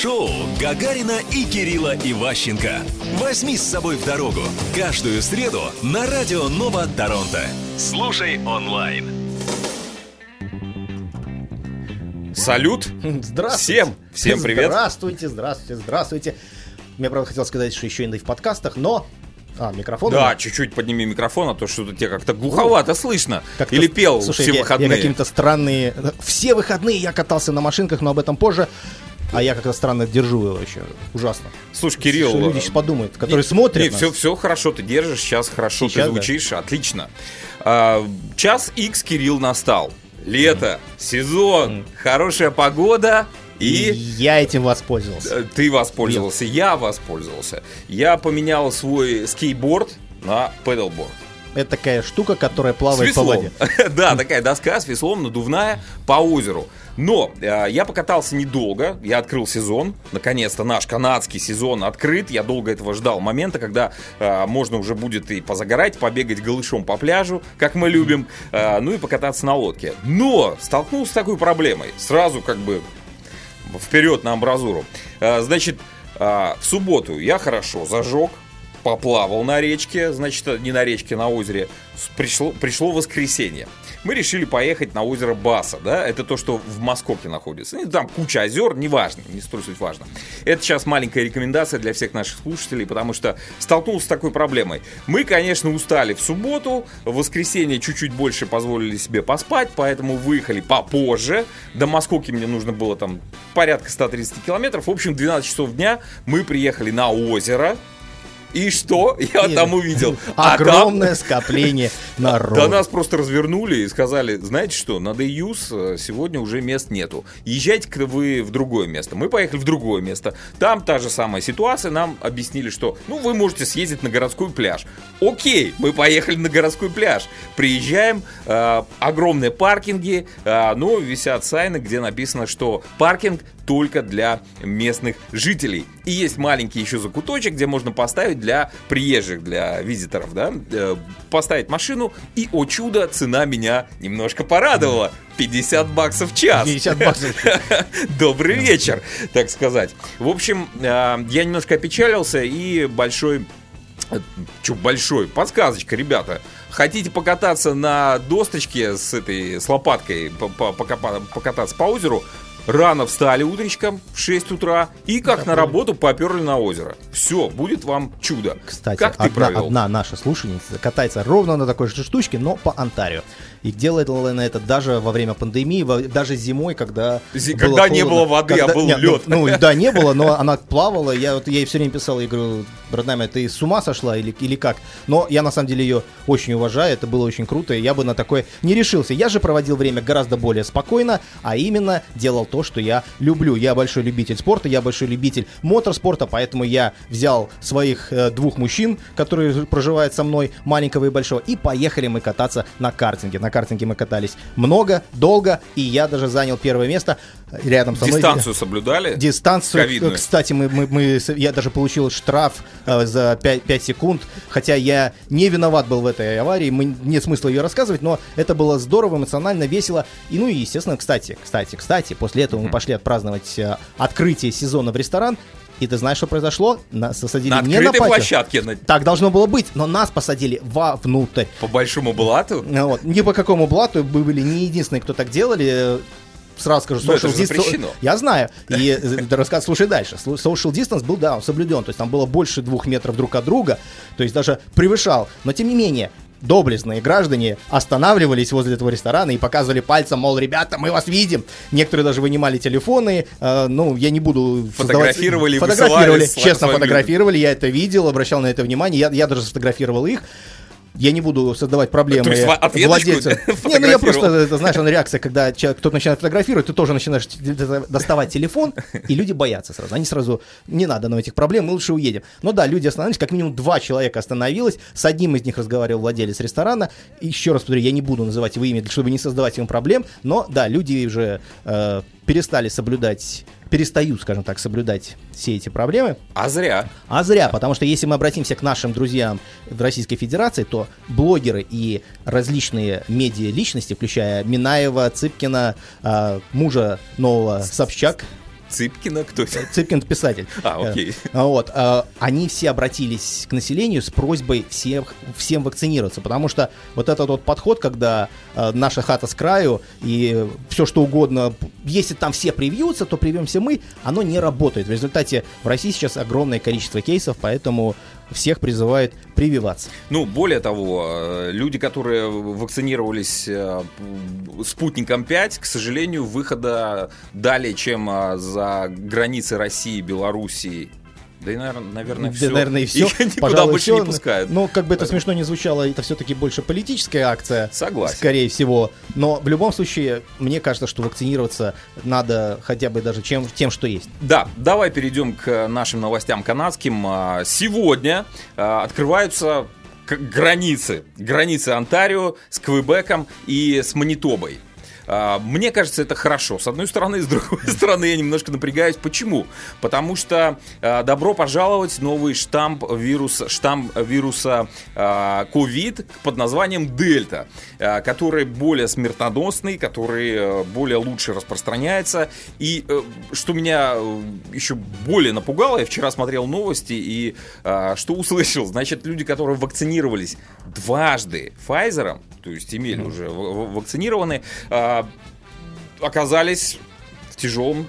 Шоу Гагарина и Кирилла Иващенко. Возьми с собой в дорогу. Каждую среду на Радио Нова Торонто. Слушай онлайн. Салют! Здравствуйте. Всем, всем привет. Здравствуйте, здравствуйте, здравствуйте. Мне, правда, хотел сказать, что еще и в подкастах, но... А, микрофон? Да, чуть-чуть подними микрофон, а то что-то тебе как-то глуховато слышно. Как-то- Или пел Слушай, все я, выходные. я каким-то странные... Все выходные я катался на машинках, но об этом позже. А я как-то странно держу его еще. Ужасно. Слушай, Кирилл... Что люди э, сейчас подумают, которые не- смотрят Не, нас. все, все хорошо ты держишь, сейчас хорошо Сейчас, ты да. звучишь, отлично. А, час X Кирилл настал. Лето, сезон, хорошая погода И я этим воспользовался. э, Ты воспользовался, я воспользовался. Я поменял свой скейтборд на педалборд. Это такая штука, которая плавает по воде. Да, такая доска с веслом, надувная, по озеру. Но э, я покатался недолго, я открыл сезон, наконец-то наш канадский сезон открыт, я долго этого ждал момента, когда э, можно уже будет и позагорать, побегать голышом по пляжу, как мы любим, э, ну и покататься на лодке. Но столкнулся с такой проблемой, сразу как бы вперед на амбразуру. Э, Значит, э, в субботу я хорошо зажег, поплавал на речке, значит, э, не на речке, на озере. Пришло, пришло воскресенье. Мы решили поехать на озеро Баса, да, это то, что в Москоке находится. Там куча озер, неважно, не столь суть важно. Это сейчас маленькая рекомендация для всех наших слушателей, потому что столкнулся с такой проблемой. Мы, конечно, устали в субботу, в воскресенье чуть-чуть больше позволили себе поспать, поэтому выехали попозже. До Москоки мне нужно было там порядка 130 километров. В общем, 12 часов дня мы приехали на озеро. И что? Я И там увидел. А там- Огромное скопление народа. да нас просто развернули и сказали, знаете что, на Дэйюз сегодня уже мест нету. Езжайте-ка вы в другое место. Мы поехали в другое место. Там та же самая ситуация. Нам объяснили, что ну вы можете съездить на городской пляж. Окей, мы поехали на городской пляж. Приезжаем, э, огромные паркинги, э, но висят сайны, где написано, что паркинг только для местных жителей. И есть маленький еще закуточек, где можно поставить для приезжих, для визиторов, да, э, поставить машину, и, о чудо, цена меня немножко порадовала. 50 баксов в час. 50 баксов. Добрый вечер, так сказать. В общем, э, я немножко опечалился и большой... Че, большой? Подсказочка, ребята. Хотите покататься на досточке с этой, с лопаткой, по- по- покопа- покататься по озеру, рано встали утречком в 6 утра и как на работу поперли на озеро. Все, будет вам чудо. Кстати, как ты одна, провел? одна наша слушательница катается ровно на такой же штучке, но по Онтарио. И делает она это даже во время пандемии, во- даже зимой, когда... Зи- было когда не холодно. было воды, а был нет, ну, лед. Ну, льда не было, но она плавала. Я, вот, ей все время писал, я говорю, родная ты с ума сошла или, или как? Но я на самом деле ее очень уважаю, это было очень круто, и я бы на такое не решился. Я же проводил время гораздо более спокойно, а именно делал то, что я люблю. Я большой любитель спорта, я большой любитель моторспорта, поэтому я взял своих э, двух мужчин, которые проживают со мной, маленького и большого, и поехали мы кататься на картинге. На картинге мы катались много, долго, и я даже занял первое место рядом со мной. Дистанцию соблюдали? Дистанцию, Ковидную. э, кстати, мы, мы, мы я даже получил штраф э, за 5, 5 секунд, хотя я не виноват был в этой аварии, мы, нет смысла ее рассказывать, но это было здорово, эмоционально, весело. И, ну и, естественно, кстати, кстати, кстати, после этого мы пошли отпраздновать э, открытие сезона в ресторан, и ты знаешь, что произошло? Нас посадили На не на патио. площадке, на- Так должно было быть, но нас посадили вовнутрь. по большому блату. Вот. Ни по какому блату мы были не единственные, кто так делали. Сразу скажу, это social distance-. Я знаю. И э, рассказ, слушай дальше. Social distance был, да, он соблюден. То есть там было больше двух метров друг от друга. То есть даже превышал. Но тем не менее, доблестные граждане останавливались возле этого ресторана и показывали пальцем, мол, ребята, мы вас видим. Некоторые даже вынимали телефоны. Э, ну, я не буду... Фотографировали Фотографировали, честно фотографировали. Я это видел, обращал на это внимание. Я, я даже сфотографировал их. Я не буду создавать проблемы То есть. Не, ну я просто, это, знаешь, реакция, когда кто-то начинает фотографировать, ты тоже начинаешь доставать телефон, и люди боятся сразу. Они сразу, не надо нам этих проблем, мы лучше уедем. Но да, люди остановились, как минимум два человека остановилось, с одним из них разговаривал владелец ресторана. Еще раз повторю, я не буду называть его имя, чтобы не создавать ему проблем, но да, люди уже э, перестали соблюдать, перестают, скажем так, соблюдать все эти проблемы. А зря. А зря, потому что если мы обратимся к нашим друзьям в Российской Федерации, то блогеры и различные медиа-личности, включая Минаева, Цыпкина, а, мужа нового Собчак, Цыпкина? Кто это? Цыпкин писатель. А, окей. Э, Вот. э, Они все обратились к населению с просьбой всех, всем вакцинироваться, потому что вот этот вот подход, когда э, наша хата с краю и все что угодно, если там все привьются, то привьемся мы, оно не работает. В результате в России сейчас огромное количество кейсов, поэтому всех призывают прививаться. Ну, более того, э, люди, которые вакцинировались э, спутником 5, к сожалению, выхода далее, чем э, за границы России, Белоруссии, да и, наверное, наверное Да, все. наверное, и все. никуда больше не пускают. Но как бы это смешно не звучало, это все-таки больше политическая акция. Согласен. Скорее всего. Но в любом случае, мне кажется, что вакцинироваться надо хотя бы даже чем, тем, что есть. Да, давай перейдем к нашим новостям канадским. А, Сегодня а, открываются границы. Границы Онтарио с Квебеком и с Манитобой. А, Мне кажется, это хорошо. С одной стороны, с другой стороны, я немножко напрягаюсь. Почему? Потому что а, добро пожаловать новый штамп вируса, штамм вируса а, COVID под названием Дельта, а, который более смертоносный, который э, более лучше распространяется. И э, что меня э, еще более напугало, я вчера смотрел новости и а, что услышал, значит, люди, которые вакцинировались дважды Pfizer, то есть имели уже вакцинированы, а, оказались в тяжелом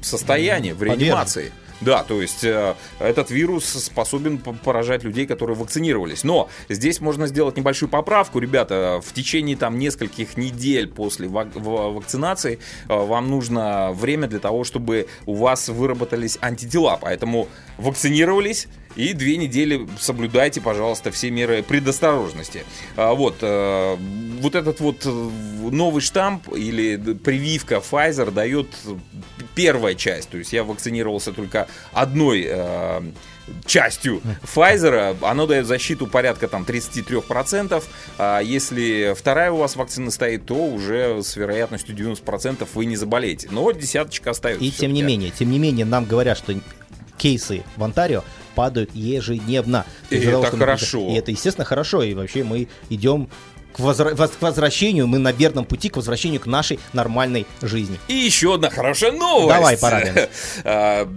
состоянии, в реанимации. Да, то есть э, этот вирус способен поражать людей, которые вакцинировались. Но здесь можно сделать небольшую поправку, ребята. В течение там нескольких недель после вак- вакцинации э, вам нужно время для того, чтобы у вас выработались антитела. Поэтому вакцинировались и две недели соблюдайте, пожалуйста, все меры предосторожности. А, Вот, э, вот этот вот э, новый штамп или прививка Pfizer дает первая часть. То есть я вакцинировался только одной э, частью Pfizer. Оно дает защиту порядка там 33%. А если вторая у вас вакцина стоит, то уже с вероятностью 90% вы не заболеете. Но десяточка остается. И тем не менее, тем не менее, нам говорят, что кейсы в Онтарио падают ежедневно. И это мы- хорошо. И это, естественно, хорошо. И вообще мы идем к, возра- воз- к возвращению, мы на верном пути к возвращению к нашей нормальной жизни. И еще одна хорошая новость. Давай, порадуемся. А,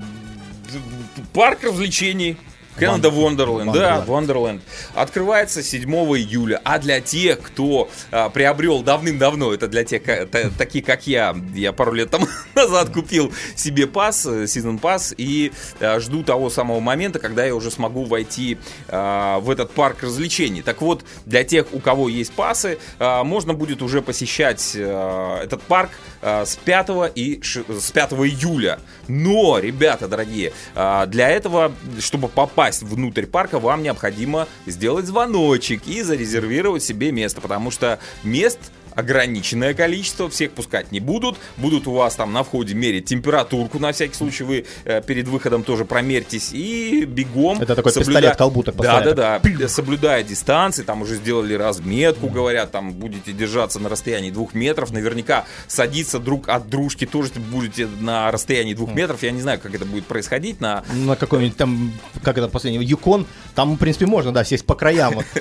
Парк развлечений. Canada Wonderland, да, Wonderland. Открывается 7 июля. А для тех, кто а, приобрел давным-давно, это для тех, ка- та- такие как я, я пару лет тому назад купил себе пас, э, сезон пас, и а, жду того самого момента, когда я уже смогу войти а, в этот парк развлечений. Так вот, для тех, у кого есть пасы, а, можно будет уже посещать а, этот парк а, с 5 и ши- с 5 июля. Но, ребята дорогие, а, для этого, чтобы попасть внутрь парка, вам необходимо сделать звоночек и зарезервировать себе место, потому что мест ограниченное количество, всех пускать не будут, будут у вас там на входе мерить температурку, на всякий случай вы э, перед выходом тоже промерьтесь и бегом. Это такой соблюдая- пистолет колбу так Да, да, да, соблюдая дистанции, там уже сделали разметку, говорят, там будете держаться на расстоянии двух метров, наверняка садиться друг от дружки тоже будете на расстоянии двух метров, я не знаю, как это будет происходить на На какой-нибудь там, как это последний, Юкон, там, в принципе, можно, да, сесть по краям.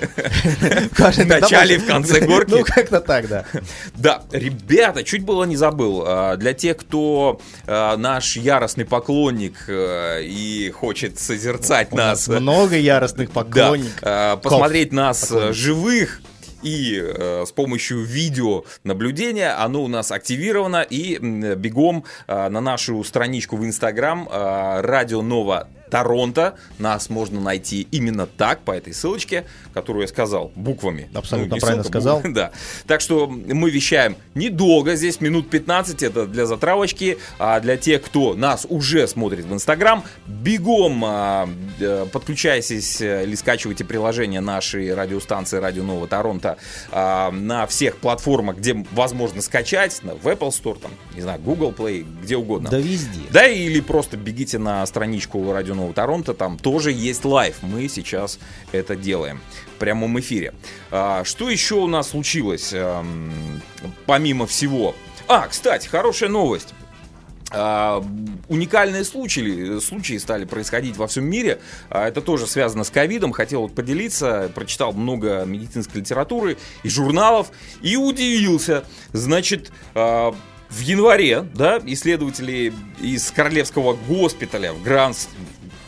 В начале и в конце горки. Ну, как-то так, да. Да, ребята, чуть было не забыл. А, Для тех, кто а, наш яростный поклонник э, и хочет созерцать нас, много яростных поклонников. а, посмотреть нас живых и э, с помощью видеонаблюдения оно у нас активировано и бегом э, на нашу страничку в Инстаграм э, Радио Нова Торонто. Нас можно найти именно так, по этой ссылочке, которую я сказал буквами. Абсолютно не правильно ссылка, сказал. буквы, Да. Так что мы вещаем недолго, здесь минут 15, это для затравочки. А для тех, кто нас уже смотрит в Инстаграм, бегом а, э, подключайтесь э, или скачивайте приложение нашей радиостанции Радио Нового Торонто а, на всех платформах, где возможно скачать, на- в Apple Store, там, не знаю, Google Play, где угодно. Да везде. Да, или просто бегите на страничку Радио Нового Торонто, там тоже есть live. Мы сейчас это делаем в прямом эфире. А, что еще у нас случилось, эм, помимо всего? А, кстати, хорошая новость. А, уникальные случаи, случаи стали происходить во всем мире. А, это тоже связано с ковидом. Хотел вот поделиться. Прочитал много медицинской литературы и журналов. И удивился. Значит, а, в январе, да, исследователи из Королевского госпиталя в Гранс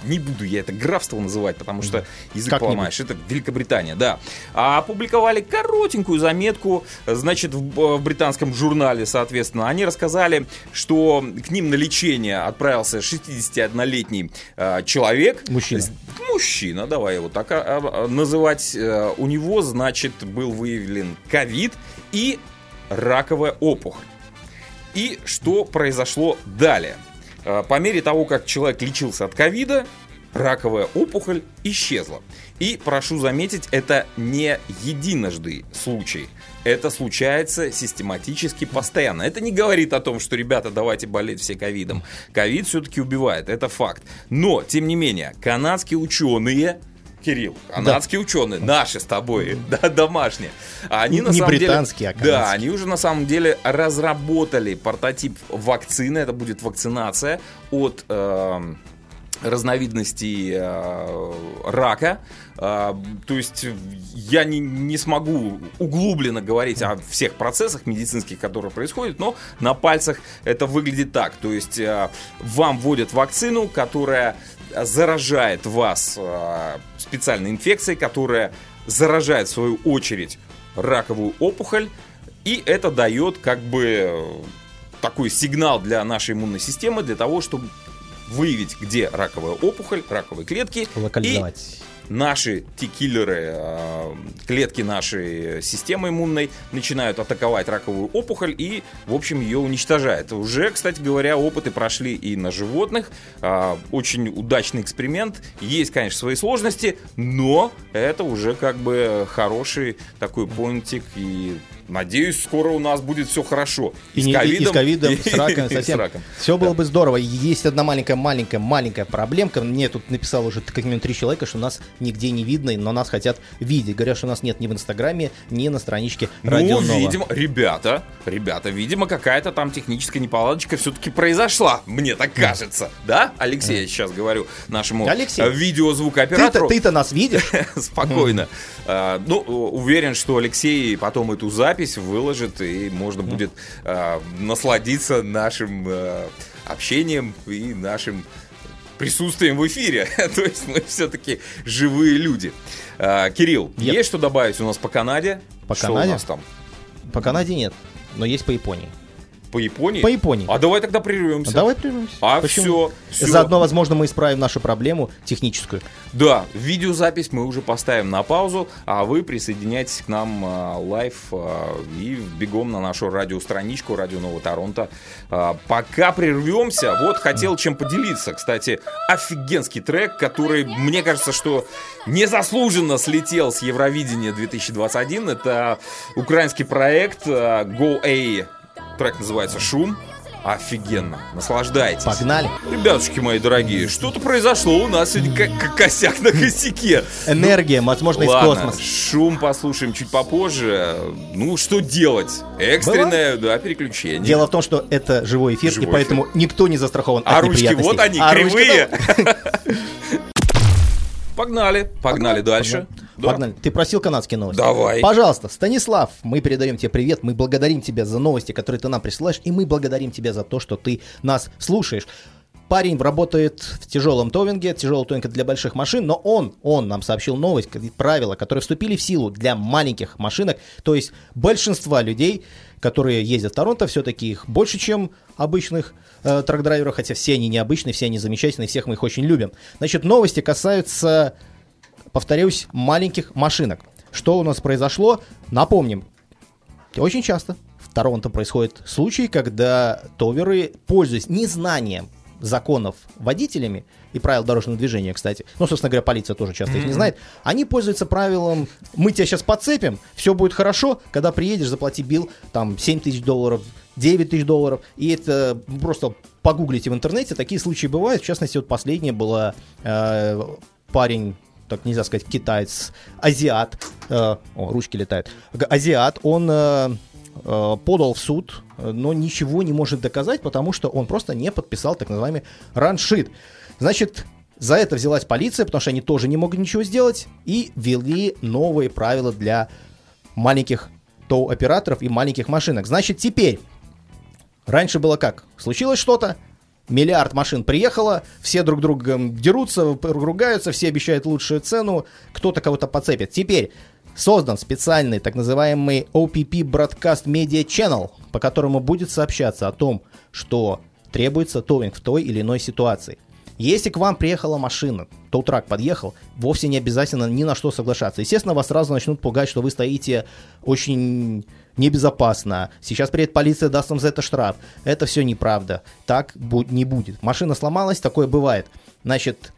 не буду я это графство называть, потому что язык Как-нибудь. поломаешь. Это Великобритания, да. А опубликовали коротенькую заметку, значит, в, в британском журнале, соответственно. Они рассказали, что к ним на лечение отправился 61-летний э, человек. Мужчина. Мужчина, давай его так а, а, называть. Э, У него, значит, был выявлен ковид и раковая опухоль. И что произошло далее? Э, По мере того, как человек лечился от ковида, раковая опухоль исчезла. И прошу заметить, это не единожды случай. Это случается систематически, постоянно. Это не говорит о том, что, ребята, давайте болеть все ковидом. Ковид все-таки убивает, это факт. Но, тем не менее, канадские ученые, Кирилл, канадские ученые, наши с тобой, да, домашние, они на Не самом деле... британские, а Да, канадские. они уже на самом деле разработали прототип вакцины. Это будет вакцинация от эм, разновидностей э, рака. Э, то есть я не, не смогу углубленно говорить о всех процессах медицинских, которые происходят, но на пальцах это выглядит так. То есть э, вам вводят вакцину, которая заражает вас э, специальной инфекцией, которая заражает в свою очередь раковую опухоль, и это дает как бы такой сигнал для нашей иммунной системы для того, чтобы выявить, где раковая опухоль, раковые клетки, Локализовать. и наши T-киллеры, э, клетки нашей системы иммунной начинают атаковать раковую опухоль и, в общем, ее уничтожает. Уже, кстати говоря, опыты прошли и на животных. А, Очень удачный эксперимент. Есть, конечно, свои сложности, но это уже как бы хороший такой понтик и Надеюсь, скоро у нас будет все хорошо. И, и- и с ковидом, и- с раком, и с совсем. раком. Все было Да. бы здорово. Есть одна маленькая, маленькая, маленькая проблемка. Мне тут написал уже как минимум три человека, что нас нигде не видно, но нас хотят видеть. Говорят, что нас нет ни в Инстаграме, ни на страничке Радио Ну, видимо, ребята, ребята, видимо, какая-то там техническая неполадочка все-таки произошла, мне так кажется. Да, Алексей, я сейчас говорю нашему Алексей, э, Ты-то, видеозвукооператору. ты-то нас видишь? Спокойно. А, Ну, уверен, что Алексей потом эту запись выложит, и можно будет а, насладиться нашим а, общением и нашим присутствием в эфире. То есть мы все-таки живые люди. А, Кирилл, Yep. есть что добавить у нас по Канаде? По Что Канаде? у нас там? По Канаде нет, но есть по Японии. По Японии? По Японии. А давай тогда прервемся. Давай прервемся. А Почему? все, Заодно, возможно, мы исправим нашу проблему техническую. Да, видеозапись мы уже поставим на паузу, а вы присоединяйтесь к нам а, live а, и бегом на нашу радиостраничку Радио Нового Торонто. А, пока прервемся, вот хотел чем поделиться. Кстати, офигенский трек, который, мне кажется, что незаслуженно слетел с Евровидения 2021. Это украинский проект а, Go A. Трек называется «Шум». Офигенно, наслаждайтесь. Погнали. Ребятушки мои дорогие, что-то произошло у нас сегодня как, косяк на косяке. Энергия, возможно, из Ладно, космоса. шум послушаем чуть попозже. Ну, что делать? Экстренное, да, переключение. Дело в том, что это живой эфир, Живой и поэтому никто не застрахован а от ручки вот они, А кривые. там- Погнали, погнали дальше. Да. Погнали. Ты просил канадские новости? Давай. Пожалуйста, Станислав, мы передаем тебе привет, мы благодарим тебя за новости, которые ты нам присылаешь, и мы благодарим тебя за то, что ты нас слушаешь. Парень работает в тяжелом товинге, тяжелый товинг для больших машин, но он, он нам сообщил новость, правила, которые вступили в силу для маленьких машинок, то есть большинства людей, которые ездят в Торонто, все-таки их больше, чем обычных э, трак-драйверов, хотя все они необычные, все они замечательные, всех мы их очень любим. Значит, новости касаются повторюсь, маленьких машинок. Что у нас произошло? Напомним, очень часто в Торонто происходят случаи, когда товеры, пользуясь незнанием законов водителями и правил дорожного движения, кстати, ну, собственно говоря, полиция тоже часто их не знает, они пользуются правилом «мы тебя сейчас подцепим, все будет хорошо, когда приедешь, заплати бил, там, 7 тысяч долларов, 9 тысяч долларов», и это просто погуглите в интернете, такие случаи бывают, в частности, вот последняя была э, парень так нельзя сказать, китаец, азиат, э, о, ручки летают, азиат, он э, э, подал в суд, но ничего не может доказать, потому что он просто не подписал так называемый раншит. Значит, за это взялась полиция, потому что они тоже не могли ничего сделать, и ввели новые правила для маленьких тоу-операторов и маленьких машинок. Значит, теперь Раньше было как? Случилось что-то, миллиард машин приехало, все друг другом дерутся, ругаются, все обещают лучшую цену, кто-то кого-то подцепит. Теперь создан специальный так называемый OPP Broadcast Media Channel, по которому будет сообщаться о том, что требуется towing в той или иной ситуации. Если к вам приехала машина, tow truck подъехал, вовсе не обязательно ни на что соглашаться. Естественно, вас сразу начнут пугать, что вы стоите очень небезопасно. Сейчас приедет полиция, даст вам за это штраф. Это все неправда. Так не будет. Машина сломалась, такое бывает. Значит,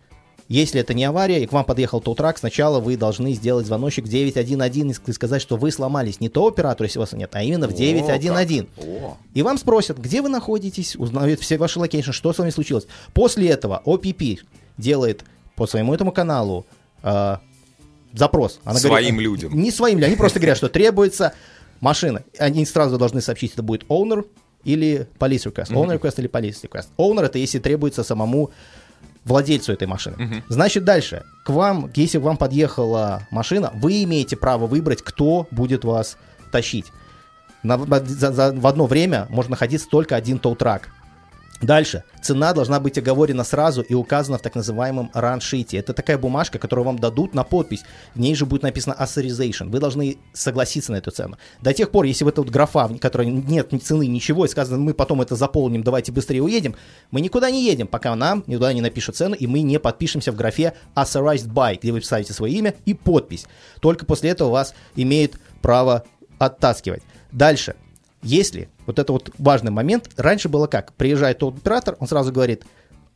если это не авария, и к вам подъехал tow truck, сначала вы должны сделать звоночек в 911 и сказать, что вы сломались не то оператору, если вас нет, а именно в 911. О, и вам спросят, где вы находитесь, узнают все ваши location, что с вами случилось. После этого OPP делает по своему этому каналу э, запрос. Она своим говорит, людям. Не своим людям, они просто говорят, что требуется машина. Они сразу должны сообщить, это будет owner или police request. Owner request или police request. Owner это если требуется самому владельцу этой машины. Угу. Значит, дальше. К вам, если к вам подъехала машина, вы имеете право выбрать, кто будет вас тащить. На, за, за, в одно время может находиться только один тоутрак. Дальше. Цена должна быть оговорена сразу и указана в так называемом раншите. Это такая бумажка, которую вам дадут на подпись. В ней же будет написано authorization. Вы должны согласиться на эту цену. До тех пор, если в эта вот графа, в которой нет ни цены, ничего, и сказано, мы потом это заполним, давайте быстрее уедем, мы никуда не едем, пока нам никуда не напишут цену, и мы не подпишемся в графе authorized by, где вы писаете свое имя и подпись. Только после этого вас имеет право оттаскивать. Дальше. Если, вот это вот важный момент, раньше было как? Приезжает тот оператор, он сразу говорит,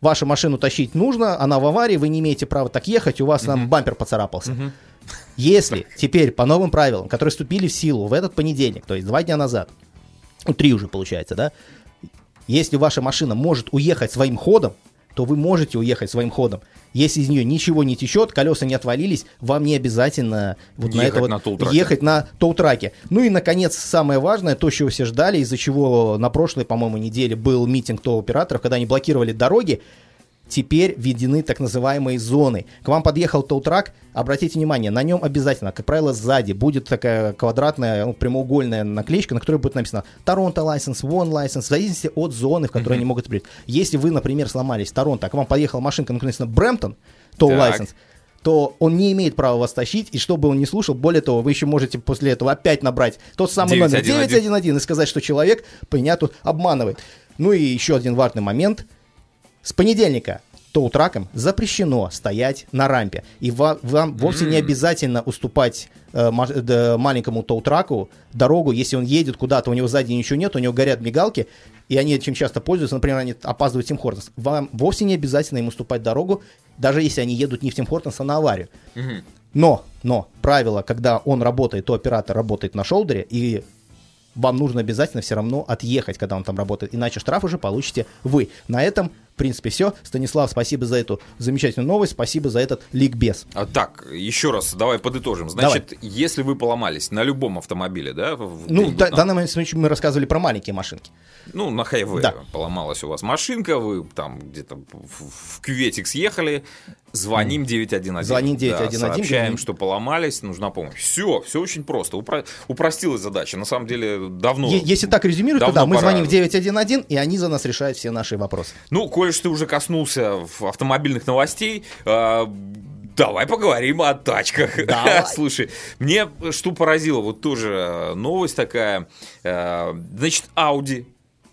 вашу машину тащить нужно, она в аварии, вы не имеете права так ехать, у вас там бампер поцарапался. Если теперь по новым правилам, которые вступили в силу в этот понедельник, то есть два дня назад, ну три уже получается, да, если ваша машина может уехать своим ходом, то вы можете уехать своим ходом. Если из нее ничего не течет, колеса не отвалились, вам не обязательно вот ехать, на это вот, на ехать на тоутраке. Ну и, наконец, самое важное, то, чего все ждали, из-за чего на прошлой, по-моему, неделе был митинг тоу-операторов, когда они блокировали дороги, теперь введены так называемые зоны. К вам подъехал тоутрак, обратите внимание, на нем обязательно, как правило, сзади будет такая квадратная, ну, прямоугольная наклеечка, на которой будет написано Торонто license, One license, в зависимости от зоны, в которой mm-hmm. они могут прийти. Если вы, например, сломались в Торонто, а к вам подъехала машинка, написано Брэмптон, тоу license, то он не имеет права вас тащить, и чтобы он не слушал, более того, вы еще можете после этого опять набрать тот самый 9, номер 911 и сказать, что человек меня тут обманывает. Ну и еще один важный момент – с понедельника тоутракам запрещено стоять на рампе. И вам, вам вовсе не обязательно уступать э, маленькому тоутраку дорогу, если он едет куда-то, у него сзади ничего нет, у него горят мигалки, и они этим часто пользуются, например, они опаздывают в Тим Хортонс. Вам вовсе не обязательно им уступать дорогу, даже если они едут не в Тим Хортонс, а на аварию. Но, но, правило, когда он работает, то оператор работает на шолдере, и вам нужно обязательно все равно отъехать, когда он там работает, иначе штраф уже получите вы. На этом принципе, все. Станислав, спасибо за эту замечательную новость, спасибо за этот ликбез. А, так, еще раз, давай подытожим. Значит, давай. если вы поломались на любом автомобиле, да? В, ну, в да, данном случае мы рассказывали про маленькие машинки. Ну, на хайве да. поломалась у вас машинка, вы там где-то в, в кюветик съехали, звоним 911. Звоним 911. Да, сообщаем, что поломались, нужна помощь. Все, все очень просто. Упро... Упростилась задача. На самом деле, давно... Если так резюмировать, то да, мы пора... звоним в 911, и они за нас решают все наши вопросы. Ну, коль коль ты уже коснулся автомобильных новостей, э, Давай поговорим о тачках. Давай. Слушай, мне что поразило, вот тоже новость такая. Э, значит, Audi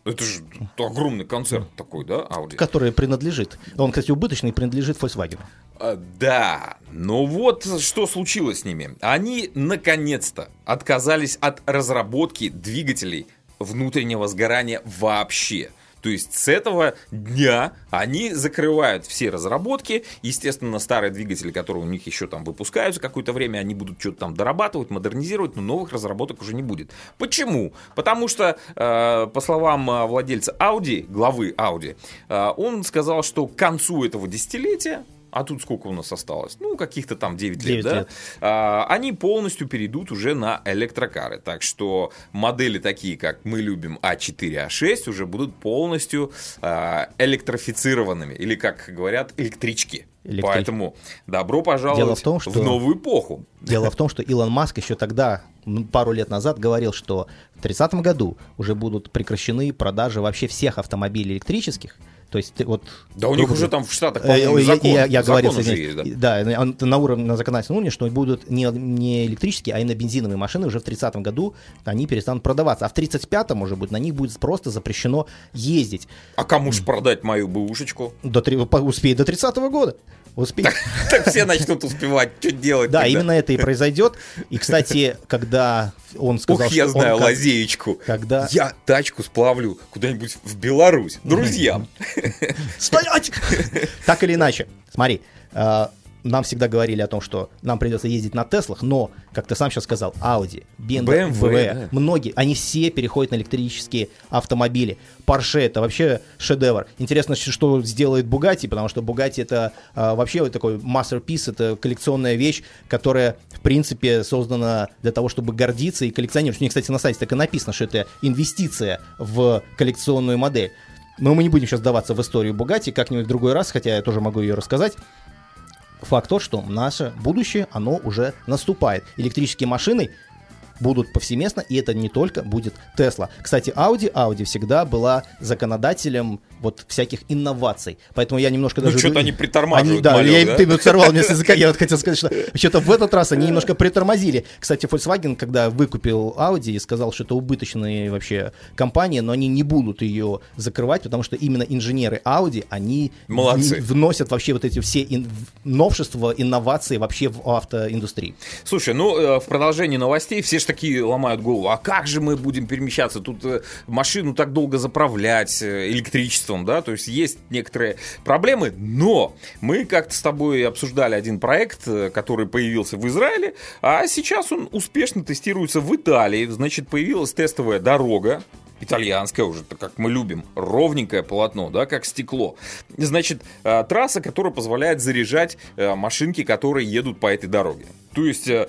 это же огромный концерт такой, да, Audi? Который принадлежит. Он, кстати, убыточный, принадлежит Volkswagen. А, да, но вот что случилось с ними. Они, наконец-то, отказались от разработки двигателей внутреннего сгорания вообще. То есть с этого дня они закрывают все разработки. Естественно, старые двигатели, которые у них еще там выпускаются какое-то время, они будут что-то там дорабатывать, модернизировать, но новых разработок уже не будет. Почему? Потому что, э, по словам э, владельца Audi, главы Audi, э, он сказал, что к концу этого десятилетия а тут сколько у нас осталось? Ну, каких-то там 9, 9 лет, да? Лет. А, они полностью перейдут уже на электрокары. Так что модели такие, как мы любим А4, А6, уже будут полностью а, электрифицированными. Или, как говорят, электрички. Электрич... Поэтому добро пожаловать Дело в, том, что... в новую эпоху. Дело в том, что Илон Маск еще тогда пару лет назад говорил, что в 30 году уже будут прекращены продажи вообще всех автомобилей электрических. То есть ты вот... Да у них уже там в Штатах, Э, по-моему, закон. Я, я говорил, Закон уже извиняюсь, есть, да. да, он- на уровне на законодательном уровне, что будут не, не электрические, а именно бензиновые машины уже в 30 году они перестанут продаваться, а в 35-м уже будет на них будет просто запрещено ездить. А кому ж продать мою бэушечку? До, успеет до 30 года. Успеет. Так все начнут успевать, что делать Да, именно это и произойдет. И, кстати, когда он сказал, Ух, я знаю лазеечку. когда- Я тачку сплавлю куда-нибудь в Беларусь. Друзьям. Стоять! Так или иначе, смотри, э, нам всегда говорили о том, что нам придется ездить на Теслах, но, как ты сам сейчас сказал, Audi, BMW, BMW, да. многие, они все переходят на электрические автомобили. Porsche это вообще шедевр. Интересно, что сделает Bugatti, потому что Bugatti это э, вообще вот такой masterpiece, это коллекционная вещь, которая, в принципе, создана для того, чтобы гордиться и коллекционировать. У них, кстати, на сайте так и написано, что это инвестиция в коллекционную модель. Но мы не будем сейчас даваться в историю Бугати, как-нибудь в другой раз, хотя я тоже могу ее рассказать. Факт тот, что наше будущее, оно уже наступает. Электрические машины будут повсеместно, и это не только будет Тесла. Кстати, Audi, Audi всегда была законодателем вот всяких инноваций. Поэтому я немножко Ну, даже... что-то они притормаживают Они, да, малек, я, да? ты вот сорвал мне с языка, я вот хотел сказать, что что-то в этот раз они немножко притормозили. Кстати, Volkswagen, когда выкупил Audi и сказал, что это убыточная вообще компания, но они не будут ее закрывать, потому что именно инженеры Audi, они Молодцы. вносят вообще вот эти все ин- новшества, инновации вообще в автоиндустрии. Слушай, ну э, в продолжении новостей все же такие ломают голову. А как же мы будем перемещаться? Тут э, машину так долго заправлять э, электричеством, да? То есть есть некоторые проблемы, но мы как-то с тобой обсуждали один проект, э, который появился в Израиле, а сейчас он успешно тестируется в Италии. Значит, появилась тестовая дорога, итальянское уже, как мы любим, ровненькое полотно, да, как стекло. Значит, э, трасса, которая позволяет заряжать э, машинки, которые едут по этой дороге. То есть э,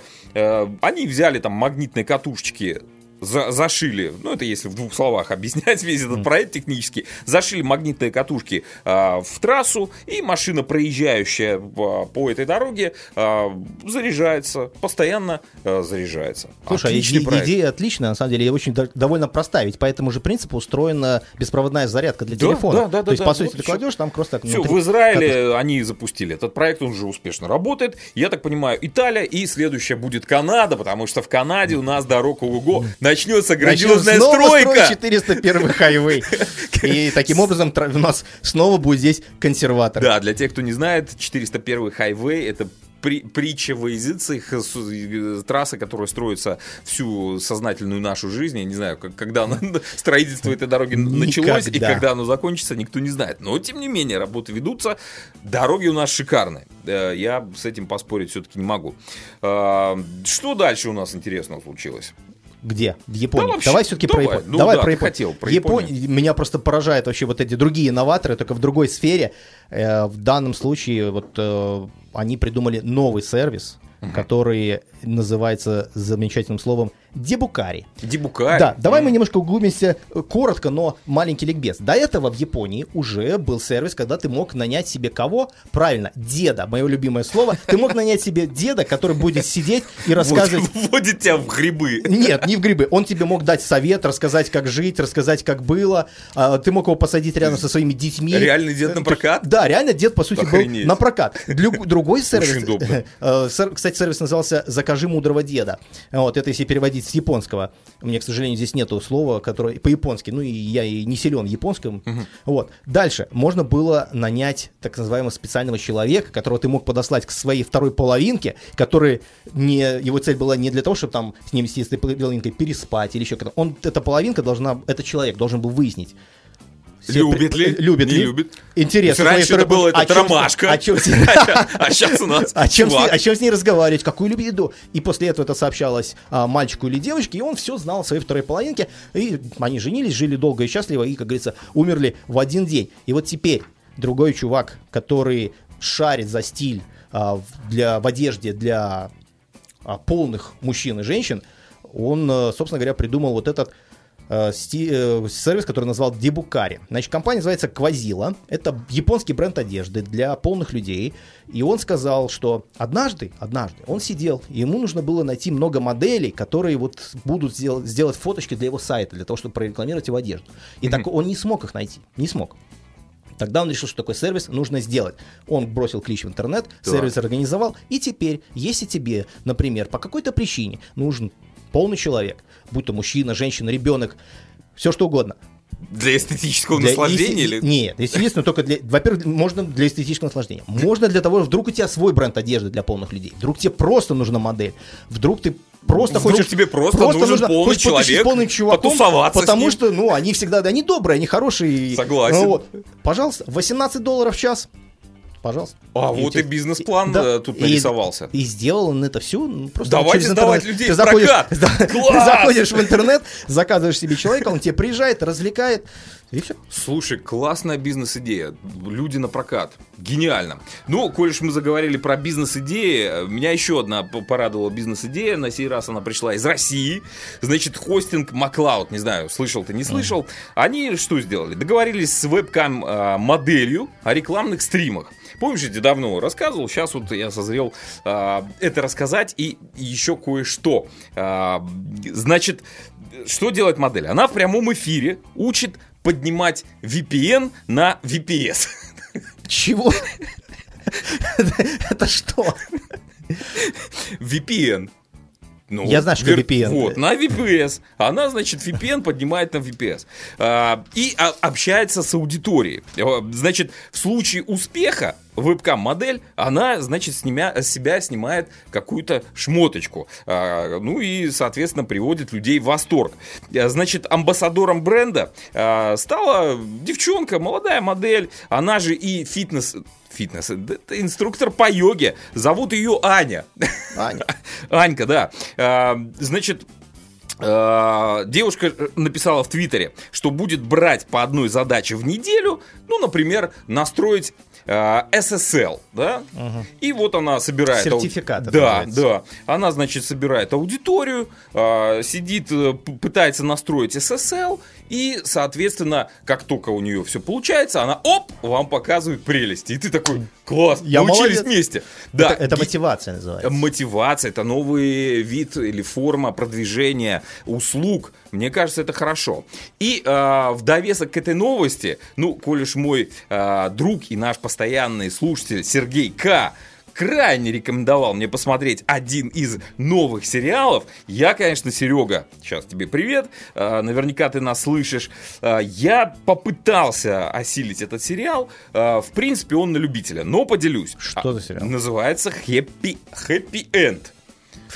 они взяли там магнитные катушечки за- зашили, ну это если в двух словах объяснять весь этот проект технически, зашили магнитные катушки а, в трассу, и машина, проезжающая по, по этой дороге, а, заряжается, постоянно а, заряжается. Слушай, Отличный иде- проект. идея отличная, на самом деле, и очень до- довольно простая, ведь по этому же принципу устроена беспроводная зарядка для Да, телефона. да, да, То есть, да, по да, сути, вот ты всё. кладешь, там просто... Все, внутри в Израиле катушка. они запустили этот проект, он уже успешно работает. Я так понимаю, Италия и следующая будет Канада, потому что в Канаде у нас дорога УГО начнется Начнем грандиозная снова стройка. строить 401 хайвей. И таким образом у нас снова будет здесь консерватор. Да, для тех, кто не знает, 401 хайвей это при, притча во языцах, э, э, трасса, которая строится всю сознательную нашу жизнь. Я не знаю, как- когда она- строительство этой дороги началось и Никогда. когда оно закончится, никто не знает. Но, тем не менее, работы ведутся. Дороги у нас шикарные. Э, Я с этим поспорить все-таки не могу. Что дальше у нас интересного случилось? Где? В Японии. Да вообще, давай все-таки про. Японию. Ну давай да, про Японию. хотел про Японию. Меня просто поражают вообще вот эти другие инноваторы, только в другой сфере. Э, в данном случае вот э, они придумали новый сервис, который называется замечательным словом дебукари. Дебукари. Да, давай мы немножко углубимся э, коротко, но маленький ликбез. До этого в Японии уже был сервис, когда ты мог нанять себе кого? Правильно, деда, мое любимое слово. Ты мог нанять себе деда, который будет сидеть и рассказывать Вводит тебя в грибы. нет, не в грибы. Он тебе мог дать совет, рассказать, как жить, рассказать, как было. А, Ты мог его посадить рядом со своими детьми. Реальный дед на прокат? Да, реально дед, по сути, Охренеть. был на прокат. Друг- Другой сервис, э, кстати, сервис назывался «Закажи мудрого деда». Вот, это если переводить с японского. У меня, к сожалению, здесь нету слова, которое по-японски. Ну, и я и не силен в японском. Вот. Дальше. Можно было нанять так называемого специального человека, которого ты мог подослать к своей второй половинке, который не, его цель была не для того, чтобы там с ним, с этой половинкой переспать или еще как-то. Он, эта половинка должна, этот человек должен был выяснить, Любит ли? Любит Не ли? любит? Интересно. Раньше это был второй- этот с- ромашка. А сейчас у нас о чем, с ней, чувак. о чем с ней разговаривать, какую любит еду. И после этого это сообщалось а, мальчику или девочке, и он все знал о своей второй половинке. И они женились, жили долго и счастливо, и, как говорится, умерли в один день. И вот теперь другой чувак, который шарит за стиль а, для, в одежде для а, полных мужчин и женщин, он, э, собственно говоря, придумал вот этот э, сти- э, сервис, который назвал Дебукари. Значит, компания называется Квазила. Это японский бренд одежды для полных людей. И он сказал, что однажды, однажды он сидел, и ему нужно было найти много моделей, которые вот будут сдел- сделать фоточки для его сайта, для того, чтобы прорекламировать его одежду. И так он не смог их найти, не смог. Тогда он решил, что такой сервис нужно сделать. Он бросил клич в интернет, сервис организовал, и теперь, если тебе, например, по какой-то причине нужен полный человек, будь то мужчина, женщина, ребенок, все что угодно. Для эстетического Для- наслаждения если- или... Нет, естественно, только для... Во-первых, можно для эстетического наслаждения. Можно для того, вдруг у тебя свой бренд одежды для полных людей. Вдруг тебе просто нужна модель. Вдруг ты просто Вдруг хочешь... тебе просто нужен полный хочешь потусить человек, полным чуваком, потусоваться потому что, ну, они всегда, да, они добрые, они хорошие. Согласен. Ну вот. Пожалуйста, 18 долларов в час. Пожалуйста. А вот и бизнес-план да. тут И- нарисовался. И сделал он это все. Ну, просто Давайте сдавать интернет. людей Ты в заходишь, прокат. да, ты заходишь в интернет, заказываешь себе человека, он тебе приезжает, развлекает, и все. Слушай, классная бизнес-идея. Люди на прокат. Гениально. Ну, коль уж мы заговорили про бизнес-идеи, меня еще одна порадовала бизнес-идея. На сей раз она пришла из России. Значит, хостинг Маклауд. Не знаю, слышал ты, не слышал. Они что сделали? Договорились с вебкам-моделью о рекламных стримах. Помнишь, я тебе давно рассказывал, сейчас вот я созрел а, это рассказать и еще кое-что. А, значит, что делает модель? Она в прямом эфире учит поднимать VPN на VPS. Чего? Это что? VPN. Ну, Я знаю, что VPN. Вот, на VPS. Она, значит, VPN поднимает на VPS. А, и а, общается с аудиторией. Значит, в случае успеха вебкам-модель, она, значит, снимя, с себя снимает какую-то шмоточку. А, ну и, соответственно, приводит людей в восторг. А, Значит, амбассадором бренда а, стала девчонка, молодая модель. Она же и фитнес... Фитнес. Это инструктор по йоге. Зовут ее Аня. Аня. Анька, да. А, Значит, а, девушка написала в Твиттере, что будет брать по одной задаче в неделю, ну, например, настроить а, SSL, да? И вот она собирает... Сертификат это Да, называется. да. Она, значит, собирает аудиторию, а, сидит, э, пытается настроить SSL, и, соответственно, как только у нее все получается, она, оп, вам показывает прелести. И ты такой, класс, Я научились молодец. вместе. Да, Это, это ги- мотивация называется. Мотивация, это новый вид или форма продвижения услуг. Мне кажется, это хорошо. И э, в довесок к этой новости, ну, коль уж мой э, друг и наш постоянный слушатель Сергей К крайне рекомендовал мне посмотреть один из новых сериалов. Я, конечно, Серега, сейчас тебе привет, э, наверняка ты нас слышишь. Э, я попытался осилить этот сериал. Э, в принципе, он на любителя, но поделюсь. Что за сериал? Называется Happy, Happy End.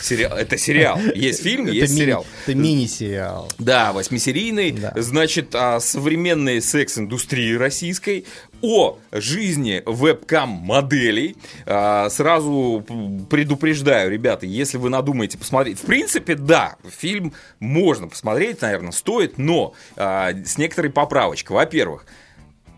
Сериал, это сериал. Есть фильм, Это есть мини- сериал. Это мини-сериал. Да, восьмисерийный. Да. Значит, о современной секс-индустрии российской, о жизни вебкам-моделей. А, Сразу предупреждаю, ребята, если вы надумаете посмотреть. В принципе, да, фильм можно посмотреть, наверное, стоит, но а, с некоторой поправочкой. Во-первых,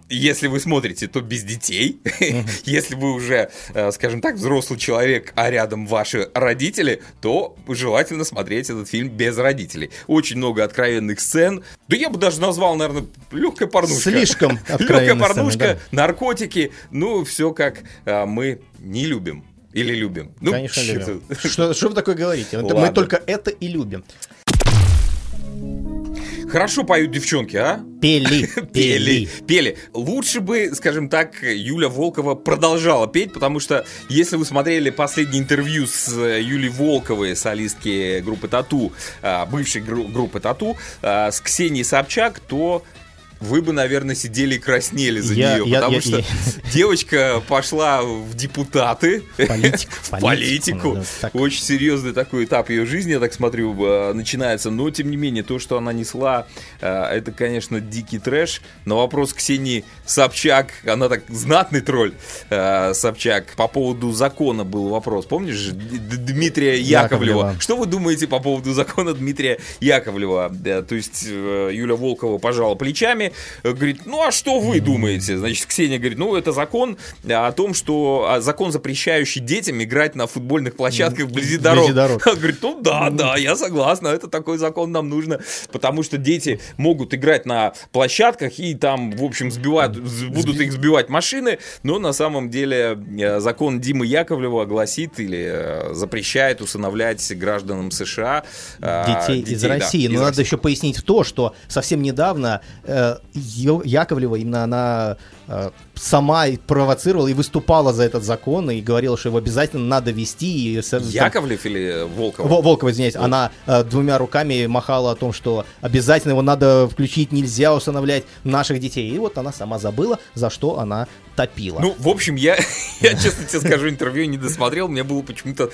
если вы смотрите, то без детей. Если вы уже, э, скажем так, взрослый человек, а рядом ваши родители, то желательно смотреть этот фильм без родителей. Очень много откровенных сцен. Да я бы даже назвал, наверное, легкая порнушка. Слишком Легкая порнушка, сцены, наркотики. Ну, все как э, мы не любим. Или любим. Ну, Конечно, любим. Что, что вы такое говорите? Это Мы Ладно. только это и любим. Хорошо поют девчонки, а? Пели, Пели, пели. Лучше бы, скажем так, Юля Волкова продолжала петь, потому что если вы смотрели последнее интервью с э, Юлей Волковой, солистки группы Тату, а, бывшей гру- группы Тату, а, с Ксенией Собчак, то вы бы, наверное, сидели и краснели за Я- нее, я- потому я- что я- девочка пошла в депутаты, в политику, да. Очень серьезный такой этап ее жизни, я так смотрю, э, начинается. Но, тем не менее, то, что она несла, э, это, конечно, дикий трэш. На вопрос Ксении Собчак, она так знатный тролль э, Собчак, по поводу закона был вопрос. Помнишь, Дмитрия Яковлева? Яковлева. Что вы думаете по поводу закона Дмитрия Яковлева? Да, то есть Юля Волкова пожала плечами, руками, э, говорит, ну а что вы думаете? Значит, Ксения говорит, ну это закон о том, что а, закон запрещающий детям играть на футбольных площадках вблизи дорог. дорог. Он говорит, ну да, да, я согласна, это такой закон нам нужно, потому что дети могут играть на площадках и там, в общем, сбивают, будут их сбивать машины, но на самом деле э, закон Димы Яковлева гласит или э, запрещает усыновлять гражданам США э, детей, из да, России. Но из надо России. еще пояснить то, что совсем недавно э, Яковлева, именно она э, сама и провоцировала и выступала за этот закон и говорила, что его обязательно надо вести. И, со- там- Яковлев или Волков? Во- Волкова, извиняюсь, она э, двумя руками махала о том, что обязательно его надо включить, нельзя усыновлять наших детей. И вот она сама забыла, за что она топила. Ну, в общем, я, я честно тебе скажу, интервью не досмотрел, мне было почему-то...